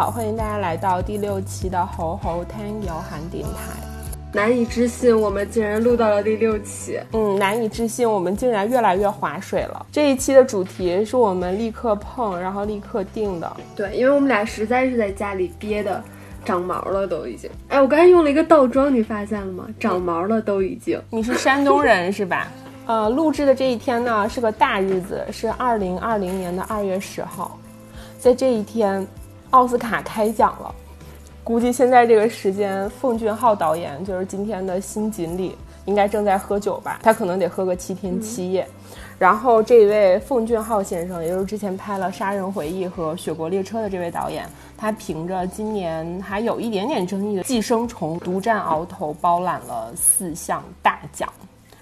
好，欢迎大家来到第六期的猴猴听摇韩电台。难以置信，我们竟然录到了第六期。嗯，难以置信，我们竟然越来越划水了。这一期的主题是我们立刻碰，然后立刻定的。对，因为我们俩实在是在家里憋的长毛了，都已经。哎，我刚才用了一个倒装，你发现了吗？长毛了，都已经。你是山东人是吧？呃，录制的这一天呢是个大日子，是二零二零年的二月十号，在这一天，奥斯卡开奖了。估计现在这个时间，奉俊昊导演就是今天的新锦鲤，应该正在喝酒吧？他可能得喝个七天七夜。然后这位奉俊昊先生，也就是之前拍了《杀人回忆》和《雪国列车》的这位导演，他凭着今年还有一点点争议的《寄生虫》，独占鳌头，包揽了四项大奖。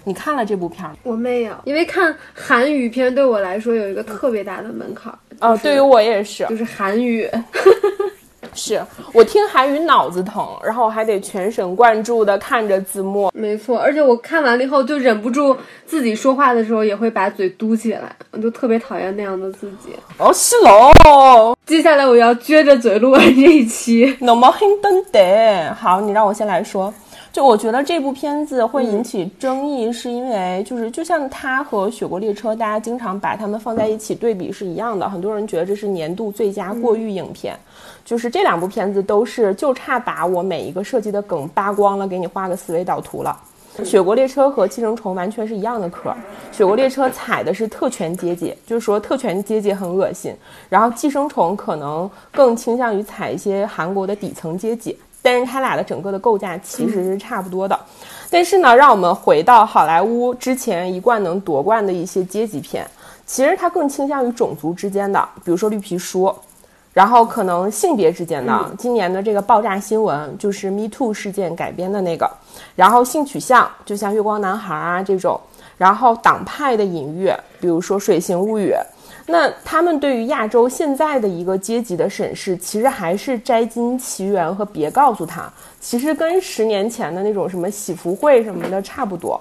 你看了这部片儿？我没有，因为看韩语片对我来说有一个特别大的门槛。哦，对于我也是，就是韩语。是我听韩语脑子疼，然后我还得全神贯注的看着字幕。没错，而且我看完了以后就忍不住自己说话的时候也会把嘴嘟起来，我就特别讨厌那样的自己。哦，是喽。接下来我要撅着嘴录完这一期。那么很等待。好，你让我先来说。就我觉得这部片子会引起争议，是因为就是就像它和《雪国列车》，大家经常把它们放在一起对比是一样的。很多人觉得这是年度最佳过誉影片，就是这两部片子都是就差把我每一个设计的梗扒光了，给你画个思维导图了。《雪国列车》和《寄生虫》完全是一样的壳，《雪国列车》踩的是特权阶级，就是说特权阶级很恶心，然后《寄生虫》可能更倾向于踩一些韩国的底层阶级。但是它俩的整个的构架其实是差不多的，但是呢，让我们回到好莱坞之前一贯能夺冠的一些阶级片，其实它更倾向于种族之间的，比如说《绿皮书》，然后可能性别之间的，今年的这个爆炸新闻就是 Me Too 事件改编的那个，然后性取向，就像《月光男孩》啊这种，然后党派的隐喻，比如说《水形物语》。那他们对于亚洲现在的一个阶级的审视，其实还是摘金奇缘和别告诉他，其实跟十年前的那种什么喜福会什么的差不多。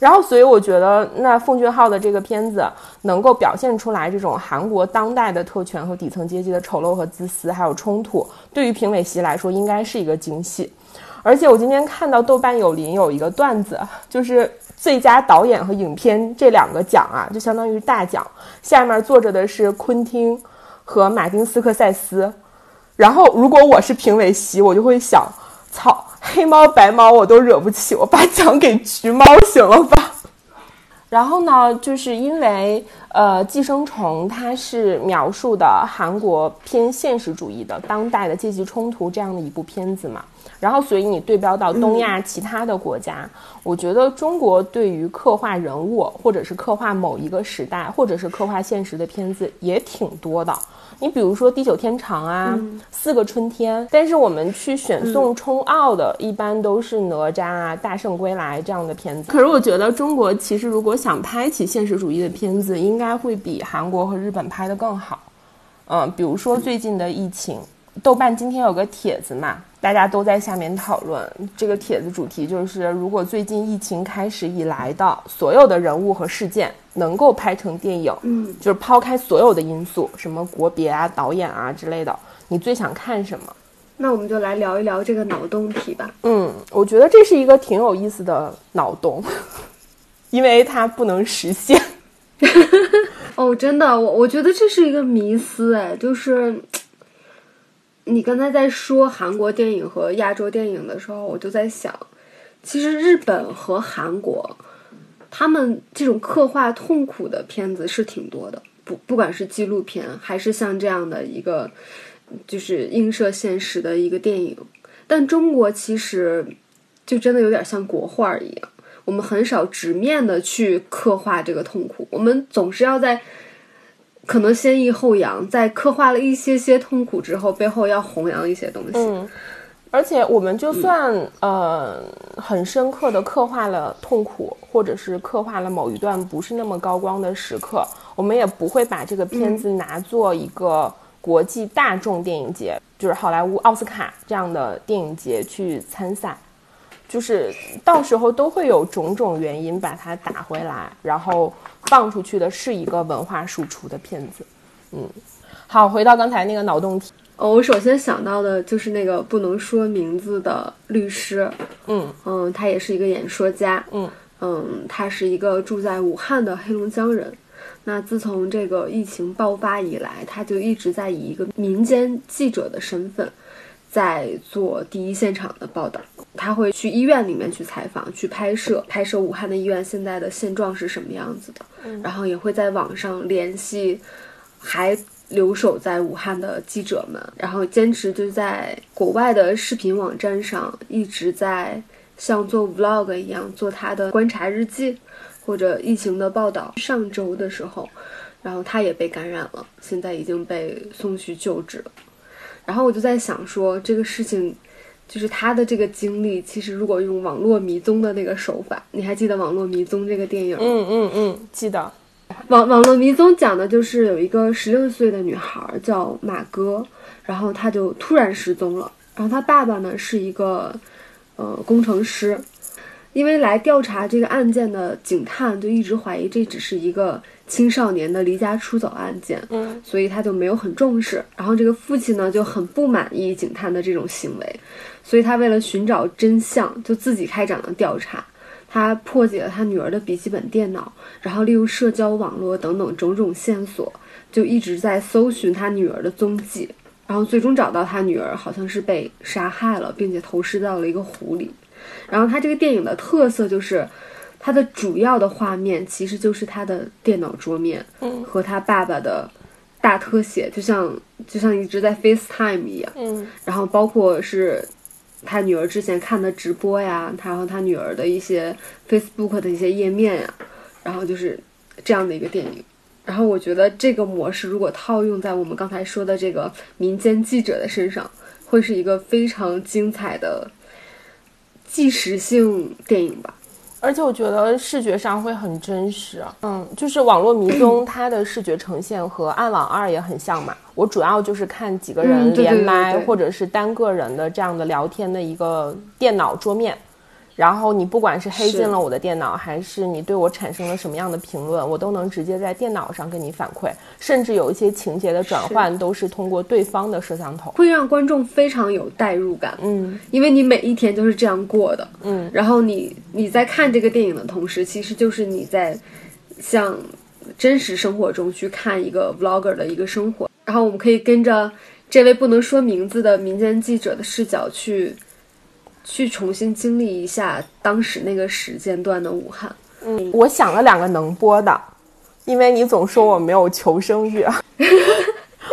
然后，所以我觉得那奉俊昊的这个片子能够表现出来这种韩国当代的特权和底层阶级的丑陋和自私，还有冲突，对于评委席来说应该是一个惊喜。而且我今天看到豆瓣有林有一个段子，就是。最佳导演和影片这两个奖啊，就相当于大奖。下面坐着的是昆汀和马丁斯科塞斯。然后，如果我是评委席，我就会想：操，黑猫白猫我都惹不起，我把奖给橘猫行了吧？然后呢，就是因为呃，《寄生虫》它是描述的韩国偏现实主义的当代的阶级冲突这样的一部片子嘛。然后，所以你对标到东亚其他的国家，我觉得中国对于刻画人物，或者是刻画某一个时代，或者是刻画现实的片子也挺多的。你比如说《地久天长》啊，《四个春天》，但是我们去选送冲奥的，一般都是哪吒啊、大圣归来这样的片子。可是我觉得中国其实如果想拍起现实主义的片子，应该会比韩国和日本拍的更好。嗯，比如说最近的疫情。豆瓣今天有个帖子嘛，大家都在下面讨论。这个帖子主题就是：如果最近疫情开始以来的所有的人物和事件能够拍成电影，嗯，就是抛开所有的因素，什么国别啊、导演啊之类的，你最想看什么？那我们就来聊一聊这个脑洞题吧。嗯，我觉得这是一个挺有意思的脑洞，因为它不能实现。哦，真的，我我觉得这是一个迷思，哎，就是。你刚才在说韩国电影和亚洲电影的时候，我就在想，其实日本和韩国，他们这种刻画痛苦的片子是挺多的，不不管是纪录片，还是像这样的一个，就是映射现实的一个电影。但中国其实就真的有点像国画一样，我们很少直面的去刻画这个痛苦，我们总是要在。可能先抑后扬，在刻画了一些些痛苦之后，背后要弘扬一些东西。嗯，而且我们就算呃很深刻的刻画了痛苦，或者是刻画了某一段不是那么高光的时刻，我们也不会把这个片子拿做一个国际大众电影节，就是好莱坞奥斯卡这样的电影节去参赛。就是到时候都会有种种原因把它打回来，然后放出去的是一个文化输出的片子。嗯，好，回到刚才那个脑洞题，哦，我首先想到的就是那个不能说名字的律师，嗯嗯，他也是一个演说家，嗯嗯，他是一个住在武汉的黑龙江人。那自从这个疫情爆发以来，他就一直在以一个民间记者的身份，在做第一现场的报道。他会去医院里面去采访、去拍摄，拍摄武汉的医院现在的现状是什么样子的。然后也会在网上联系还留守在武汉的记者们，然后坚持就在国外的视频网站上一直在像做 vlog 一样做他的观察日记或者疫情的报道。上周的时候，然后他也被感染了，现在已经被送去救治了。然后我就在想说，这个事情就是他的这个经历，其实如果用网络迷踪的那个手法，你还记得《网络迷踪》这个电影吗？嗯嗯嗯，记得。网网络迷踪讲的就是有一个十六岁的女孩叫马哥，然后她就突然失踪了。然后她爸爸呢是一个呃工程师，因为来调查这个案件的警探就一直怀疑这只是一个青少年的离家出走案件，嗯所以他就没有很重视。然后这个父亲呢就很不满意警探的这种行为，所以他为了寻找真相，就自己开展了调查。他破解了他女儿的笔记本电脑，然后利用社交网络等等种种线索，就一直在搜寻他女儿的踪迹，然后最终找到他女儿好像是被杀害了，并且投尸到了一个湖里。然后他这个电影的特色就是，它的主要的画面其实就是他的电脑桌面嗯和他爸爸的大特写，就像就像一直在 FaceTime 一样。嗯然后包括是他女儿之前看的直播呀，他和他女儿的一些 Facebook 的一些页面呀，然后就是这样的一个电影。然后我觉得这个模式如果套用在我们刚才说的这个民间记者的身上，会是一个非常精彩的纪实性电影吧。而且我觉得视觉上会很真实，嗯，就是网络迷踪 它的视觉呈现和暗网二也很像嘛。我主要就是看几个人连麦、对。或者是单个人的这样的聊天的一个电脑桌面，然后你不管是黑进了我的电脑，还是你对我产生了什么样的评论，我都能直接在电脑上跟你反馈，甚至有一些情节的转换都是通过对方的摄像头。会让观众非常有代入感，嗯。因为你每一天都是这样过的，嗯，然后你你在看这个电影的同时，其实就是你在像真实生活中去看一个 vlogger 的一个生活，然后我们可以跟着这位不能说名字的民间记者的视角去去重新经历一下当时那个时间段的武汉。嗯，我想了两个能播的，因为你总说我没有求生欲。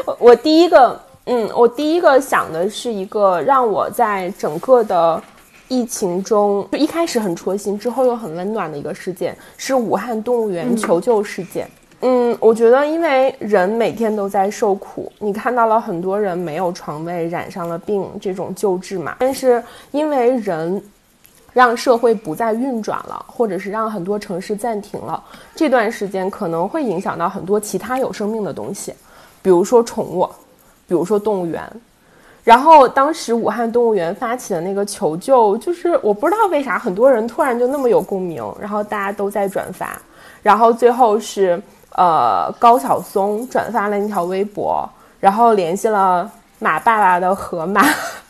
我 我第一个，嗯，我第一个想的是一个让我在整个的疫情中，就一开始很戳心，之后又很温暖的一个事件，是武汉动物园求救事件。嗯，嗯我觉得因为人每天都在受苦，你看到了很多人没有床位，染上了病这种救治嘛，但是因为人让社会不再运转了，或者是让很多城市暂停了，这段时间可能会影响到很多其他有生命的东西，比如说宠物，比如说动物园。然后当时武汉动物园发起的那个求救，就是我不知道为啥很多人突然就那么有共鸣，然后大家都在转发，然后最后是呃高晓松转发了那条微博，然后联系了马爸爸的河马，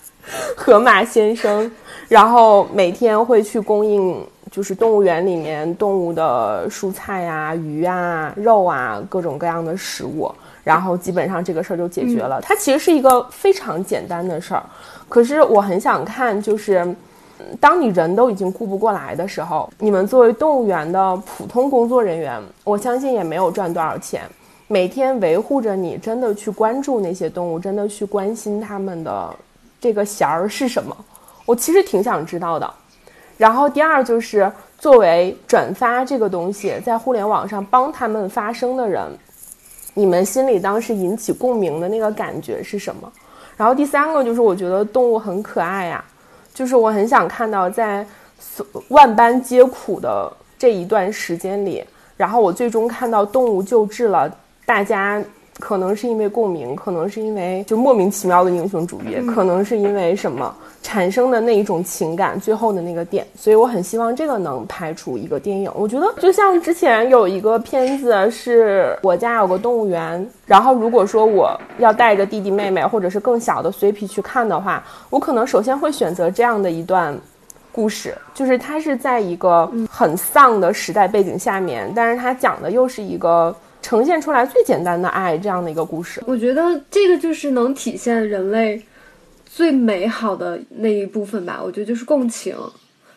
河马先生，然后每天会去供应，就是动物园里面动物的蔬菜呀、鱼啊、肉啊，各种各样的食物，然后基本上这个事儿就解决了。它其实是一个非常简单的事儿，可是我很想看，就是当你人都已经顾不过来的时候，你们作为动物园的普通工作人员，我相信也没有赚多少钱。每天维护着你，真的去关注那些动物，真的去关心它们的这个弦儿是什么？我其实挺想知道的。然后第二就是作为转发这个东西在互联网上帮他们发声的人，你们心里当时引起共鸣的那个感觉是什么？然后第三个就是我觉得动物很可爱呀、就是我很想看到在万般皆苦的这一段时间里，然后我最终看到动物救治了，大家可能是因为共鸣，可能是因为就莫名其妙的英雄主义，可能是因为什么产生的那一种情感，最后的那个点。所以我很希望这个能拍出一个电影。我觉得就像之前有一个片子是我家有个动物园，然后如果说我要带着弟弟妹妹或者是更小的随皮去看的话，我可能首先会选择这样的一段。故事 就是它是在一个很丧的时代背景下面，但是它讲的又是一个呈现出来最简单的爱这样的一个故事。我觉得这个就是能体现人类最美好的那一部分吧。我觉得就是共情，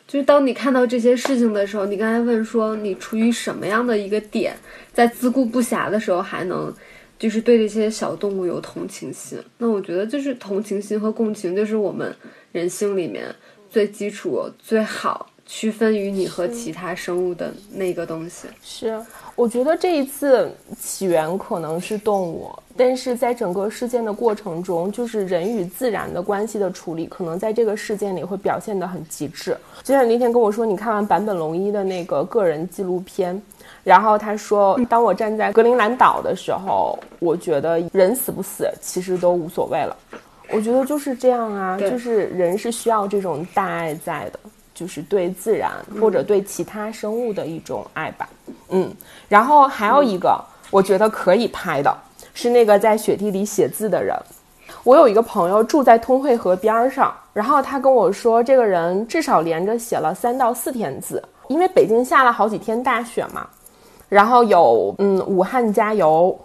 就是当你看到这些事情的时候，你刚才问说你出于什么样的一个点，在自顾不暇的时候还能就是对这些小动物有同情心？那我觉得就是同情心和共情，就是我们人性里面。最基础、最好区分于你和其他生物的那个东西，是我觉得这一次起源可能是动物，但是在整个事件的过程中，就是人与自然的关系的处理，可能在这个事件里会表现得很极致。就像那天跟我说，你看完坂本龙一的那个个人纪录片，然后他说，当我站在格陵兰岛的时候，我觉得人死不死其实都无所谓了。我觉得就是这样啊，就是人是需要这种大爱在的，就是对自然或者对其他生物的一种爱吧。嗯，然后还有一个我觉得可以拍的是那个在雪地里写字的人。我有一个朋友住在通惠河边上，然后他跟我说，这个人至少连着写了三到四天字，因为北京下了好几天大雪嘛。然后有嗯，武汉加油。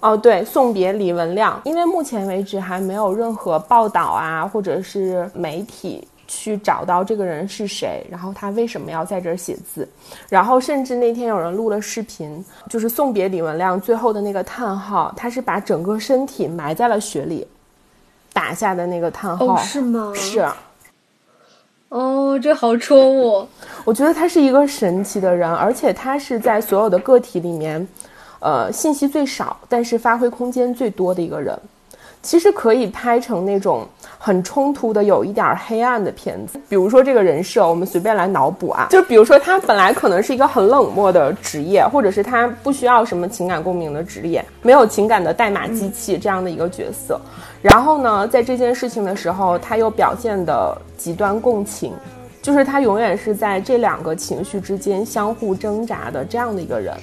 哦，对，送别李文亮，因为目前为止还没有任何报道啊，或者是媒体去找到这个人是谁，然后他为什么要在这儿写字，然后甚至那天有人录了视频，就是送别李文亮最后的那个叹号，他是把整个身体埋在了雪里，打下的那个叹号，是吗？是。哦，这好戳我，我觉得他是一个神奇的人，而且他是在所有的个体里面。呃，信息最少，但是发挥空间最多的一个人，其实可以拍成那种很冲突的、有一点黑暗的片子。比如说这个人设，我们随便来脑补啊，就比如说他本来可能是一个很冷漠的职业，或者是他不需要什么情感共鸣的职业，没有情感的代码机器这样的一个角色。然后呢，在这件事情的时候，他又表现的极端共情，就是他永远是在这两个情绪之间相互挣扎的这样的一个人。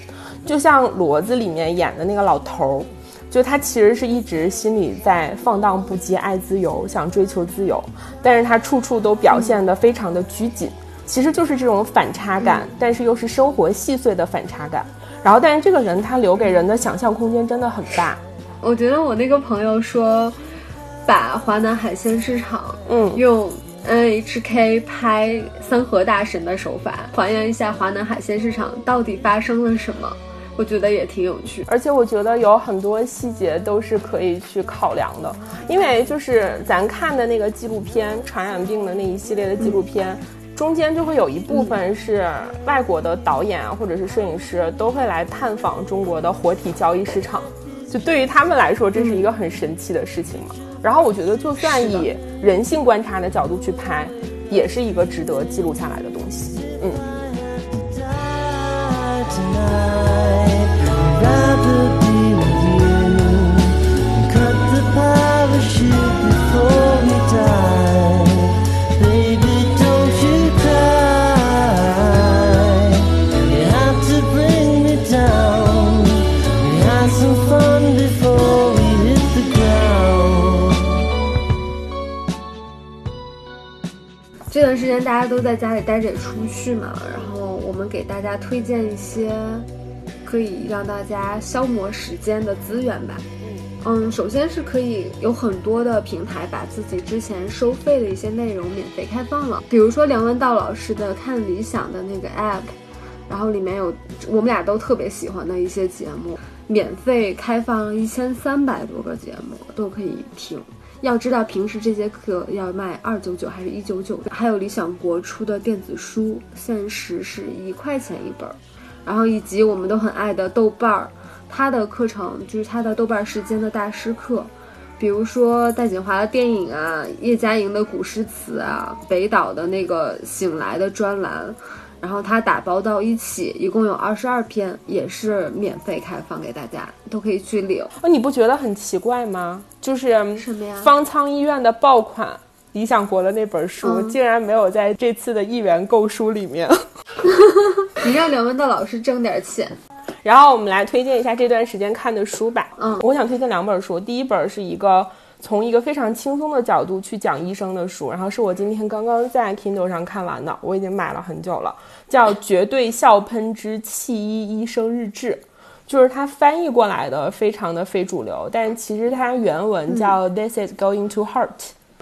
就像骡子里面演的那个老头儿，就他其实是一直心里在放荡不羁，爱自由，想追求自由，但是他处处都表现得非常的拘谨，其实就是这种反差感，但是又是生活细碎的反差感。然后，但是这个人他留给人的想象空间真的很大。我觉得我那个朋友说，把华南海鲜市场，嗯，用 NHK 拍三河大神的手法还原一下华南海鲜市场到底发生了什么。我觉得也挺有趣，而且我觉得有很多细节都是可以去考量的，因为就是咱看的那个纪录片传染病的那一系列的纪录片，中间就会有一部分是外国的导演啊或者是摄影师都会来探访中国的活体交易市场，就对于他们来说这是一个很神奇的事情嘛。然后我觉得就算以人性观察的角度去拍，也是一个值得记录下来的东西。嗯。这段时间大家都在家里待着也出不去嘛，然后我们给大家推荐一些可以让大家消磨时间的资源吧。嗯，首先是可以有很多的平台把自己之前收费的一些内容免费开放了，比如说梁文道老师的看理想的那个 app，然后里面有我们俩都特别喜欢的一些节目，免费开放了一千三百多个节目都可以听。要知道平时这节课要卖二九九还是一九九？还有理想国出的电子书，限时是一块钱一本儿，然后以及我们都很爱的豆瓣儿。他的课程就是他的豆瓣时间的大师课，比如说戴锦华的电影啊，叶嘉莹的古诗词啊，北岛的那个醒来的专栏，然后它打包到一起，一共有二十二篇，也是免费开放给大家，都可以去领。哦，你不觉得很奇怪吗？就是什么呀？方舱医院的爆款《理想国》的那本书，嗯竟然没有在这次的一元购书里面。你让梁文道老师挣点钱。然后我们来推荐一下这段时间看的书吧。嗯我想推荐两本书，第一本是一个从一个非常轻松的角度去讲医生的书，然后是我今天刚刚在 Kindle 上看完的，我已经买了很久了，叫《绝对笑喷之弃医医生日志》。就是它翻译过来的非常的非主流，但其实它原文叫 This is going to hurt。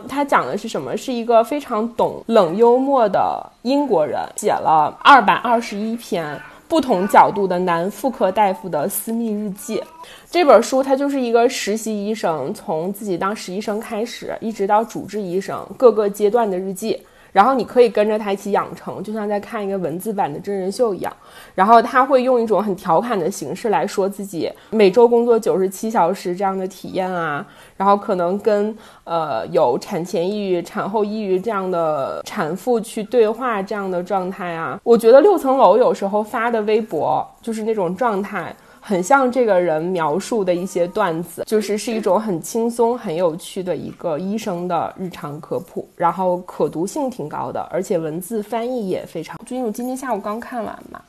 它讲的是什么？是一个非常懂冷幽默的英国人，写了二百二十一篇不同角度的男妇科大夫的私密日记。这本书它就是一个实习医生从自己当实习生开始，一直到主治医生各个阶段的日记。然后你可以跟着他一起养成，就像在看一个文字版的真人秀一样。然后他会用一种很调侃的形式来说自己每周工作九十七小时这样的体验啊，然后可能跟呃有产前抑郁、产后抑郁这样的产妇去对话这样的状态啊。我觉得六层楼有时候发的微博就是那种状态。很像这个人描述的一些段子，就是是一种很轻松、很有趣的一个医生的日常科普，然后可读性挺高的，而且文字翻译也非常。就因为我今天下午刚看完嘛，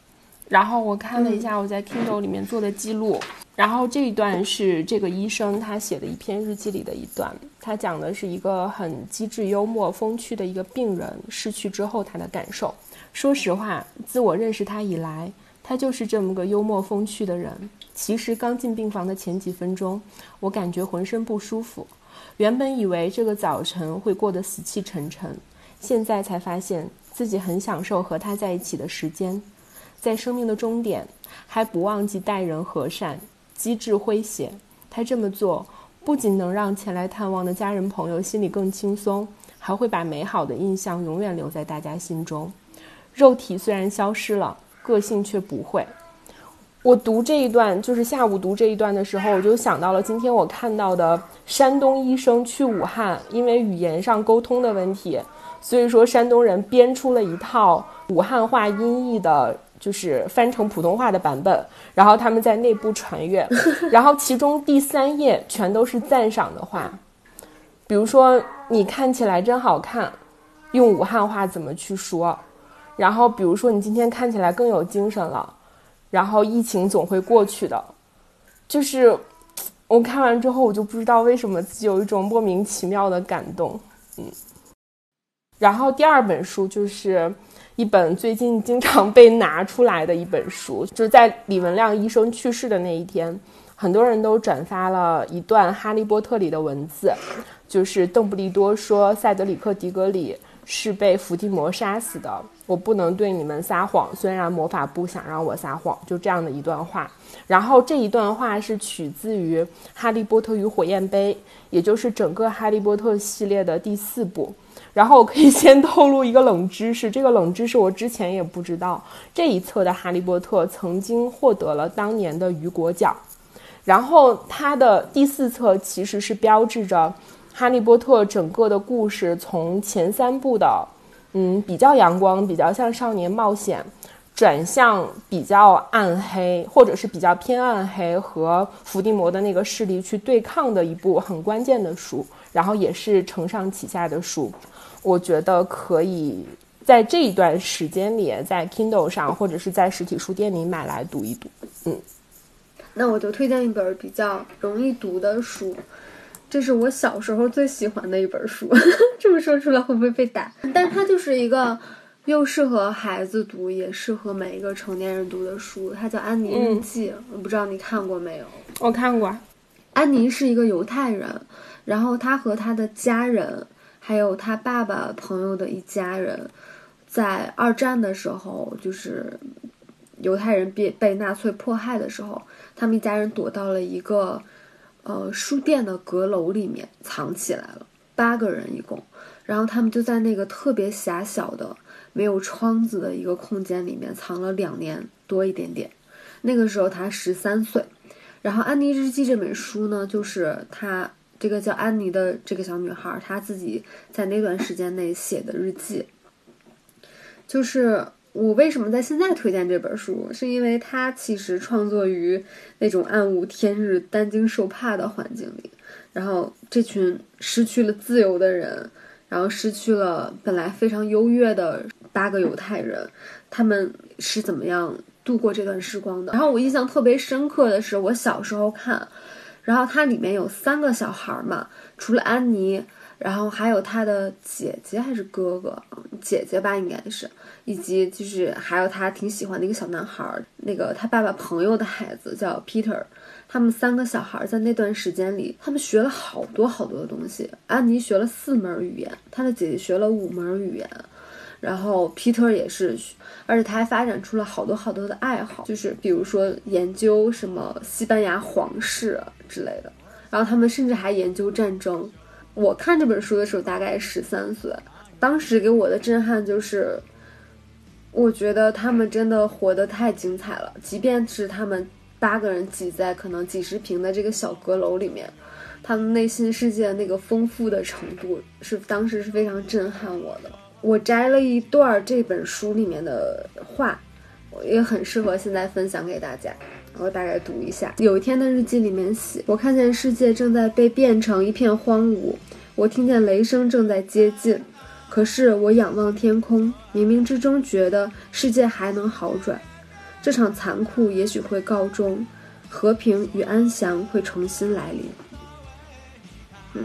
然后我看了一下我在 Kindle 里面做的记录，然后这一段是这个医生他写的一篇日记里的一段，他讲的是一个很机智、幽默、风趣的一个病人逝去之后他的感受。说实话，自我认识他以来。他就是这么个幽默风趣的人。其实刚进病房的前几分钟，我感觉浑身不舒服。原本以为这个早晨会过得死气沉沉，现在才发现自己很享受和他在一起的时间。在生命的终点，还不忘记待人和善、机智诙谐。他这么做，不仅能让前来探望的家人朋友心里更轻松，还会把美好的印象永远留在大家心中。肉体虽然消失了。个性却不会。我读这一段，就是下午读这一段的时候，我就想到了今天我看到的山东医生去武汉，因为语言上沟通的问题，所以说山东人编出了一套武汉话音译的，就是翻成普通话的版本，然后他们在内部传阅，然后其中第三页全都是赞赏的话，比如说你看起来真好看，用武汉话怎么去说？然后，比如说你今天看起来更有精神了，然后疫情总会过去的，就是 我看完之后，我就不知道为什么自己有一种莫名其妙的感动，嗯。然后第二本书就是一本最近经常被拿出来的一本书，就是在李文亮医生去世的那一天，很多人都转发了一段《哈利波特》里的文字，就是邓布利多说塞德里克·迪格里。是被伏地魔杀死的。我不能对你们撒谎，虽然魔法部想让我撒谎，就这样的一段话。然后这一段话是取自于《哈利波特与火焰杯》，也就是整个《哈利波特》系列的第四部。然后我可以先透露一个冷知识，这个冷知识我之前也不知道。这一册的《哈利波特》曾经获得了当年的雨果奖。然后它的第四册其实是标志着。哈利波特整个的故事从前三部的，嗯，比较阳光，比较像少年冒险，转向比较暗黑，或者是比较偏暗黑和伏地魔的那个势力去对抗的一部很关键的书，然后也是承上启下的书，我觉得可以在这一段时间里，在 Kindle 上或者是在实体书店里买来读一读。嗯，那我就推荐一本比较容易读的书。这是我小时候最喜欢的一本书，这么说出来会不会被打？但是它就是一个又适合孩子读，也适合每一个成年人读的书。它叫《安妮日记》，我不知道你看过没有？我看过。安妮是一个犹太人，然后她和她的家人，还有她爸爸朋友的一家人，在二战的时候，就是犹太人被被纳粹迫害的时候，他们一家人躲到了一个。呃，书店的阁楼里面藏起来了，八个人一共，然后他们就在那个特别狭小的、没有窗子的一个空间里面藏了两年多一点点。那个时候他十三岁，然后《安妮日记》这本书呢，就是她这个叫安妮的这个小女孩，她自己在那段时间内写的日记。就是我为什么在现在推荐这本书？是因为它其实创作于那种暗无天日、担惊受怕的环境里，然后这群失去了自由的人，然后失去了本来非常优越的八个犹太人，他们是怎么样度过这段时光的？然后我印象特别深刻的是，我小时候看，然后它里面有三个小孩嘛，除了安妮。然后还有他的姐姐还是哥哥，姐姐吧应该是，以及就是还有他挺喜欢的一个小男孩，那个他爸爸朋友的孩子叫 Peter，他们三个小孩在那段时间里，他们学了好多好多的东西。安妮学了四门语言，他的姐姐学了五门语言，然后 Peter 也是，而且他还发展出了好多好多的爱好，就是比如说研究什么西班牙皇室之类的，然后他们甚至还研究战争。我看这本书的时候大概十三岁，当时给我的震撼就是，我觉得他们真的活得太精彩了。即便是他们八个人挤在可能几十平的这个小阁楼里面，他们内心世界那个丰富的程度是当时是非常震撼我的。我摘了一段这本书里面的话，也很适合现在分享给大家。我大概读一下，有一天的日记里面写：我看见世界正在被变成一片荒芜，我听见雷声正在接近，可是我仰望天空，冥冥之中觉得世界还能好转，这场残酷也许会告终，和平与安详会重新来临。嗯，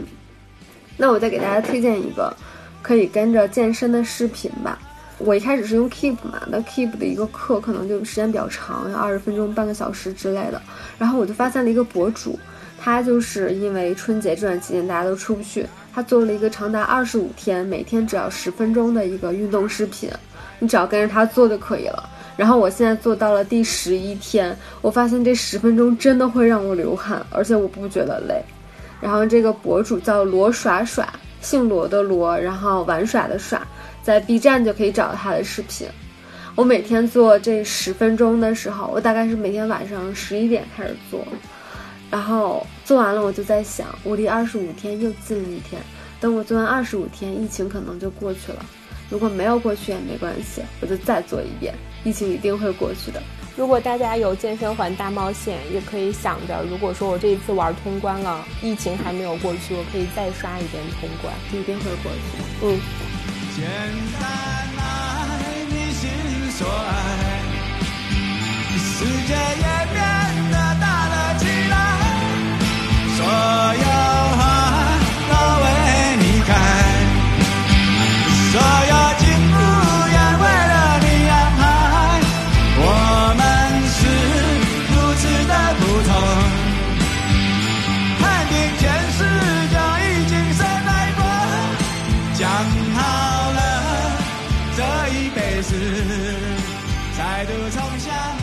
那我再给大家推荐一个可以跟着健身的视频吧。我一开始是用 Keep 嘛，那 Keep 的一个课可能就时间比较长，要二十分钟、半个小时之类的。然后我就发现了一个博主，他就是因为春节这段期间大家都出不去，他做了一个长达二十五天，每天只要十分钟的一个运动视频，你只要跟着他做就可以了。然后我现在做到了第十一天，我发现这十分钟真的会让我流汗，而且我不觉得累。然后这个博主叫罗耍耍，姓罗的罗，然后玩耍的耍。在 B 站就可以找到他的视频。我每天做这十分钟的时候，我大概是每天晚上十一点开始做，然后做完了，我就在想，我离二十五天又近了一天。等我做完二十五天，疫情可能就过去了。如果没有过去也没关系，我就再做一遍，疫情一定会过去的。如果大家有健身环大冒险，也可以想着，如果说我这一次玩通关了，疫情还没有过去，我可以再刷一遍通关，一定会过去的。嗯。简单爱你心所爱，世界也变得大了起来，所有爱的躺下。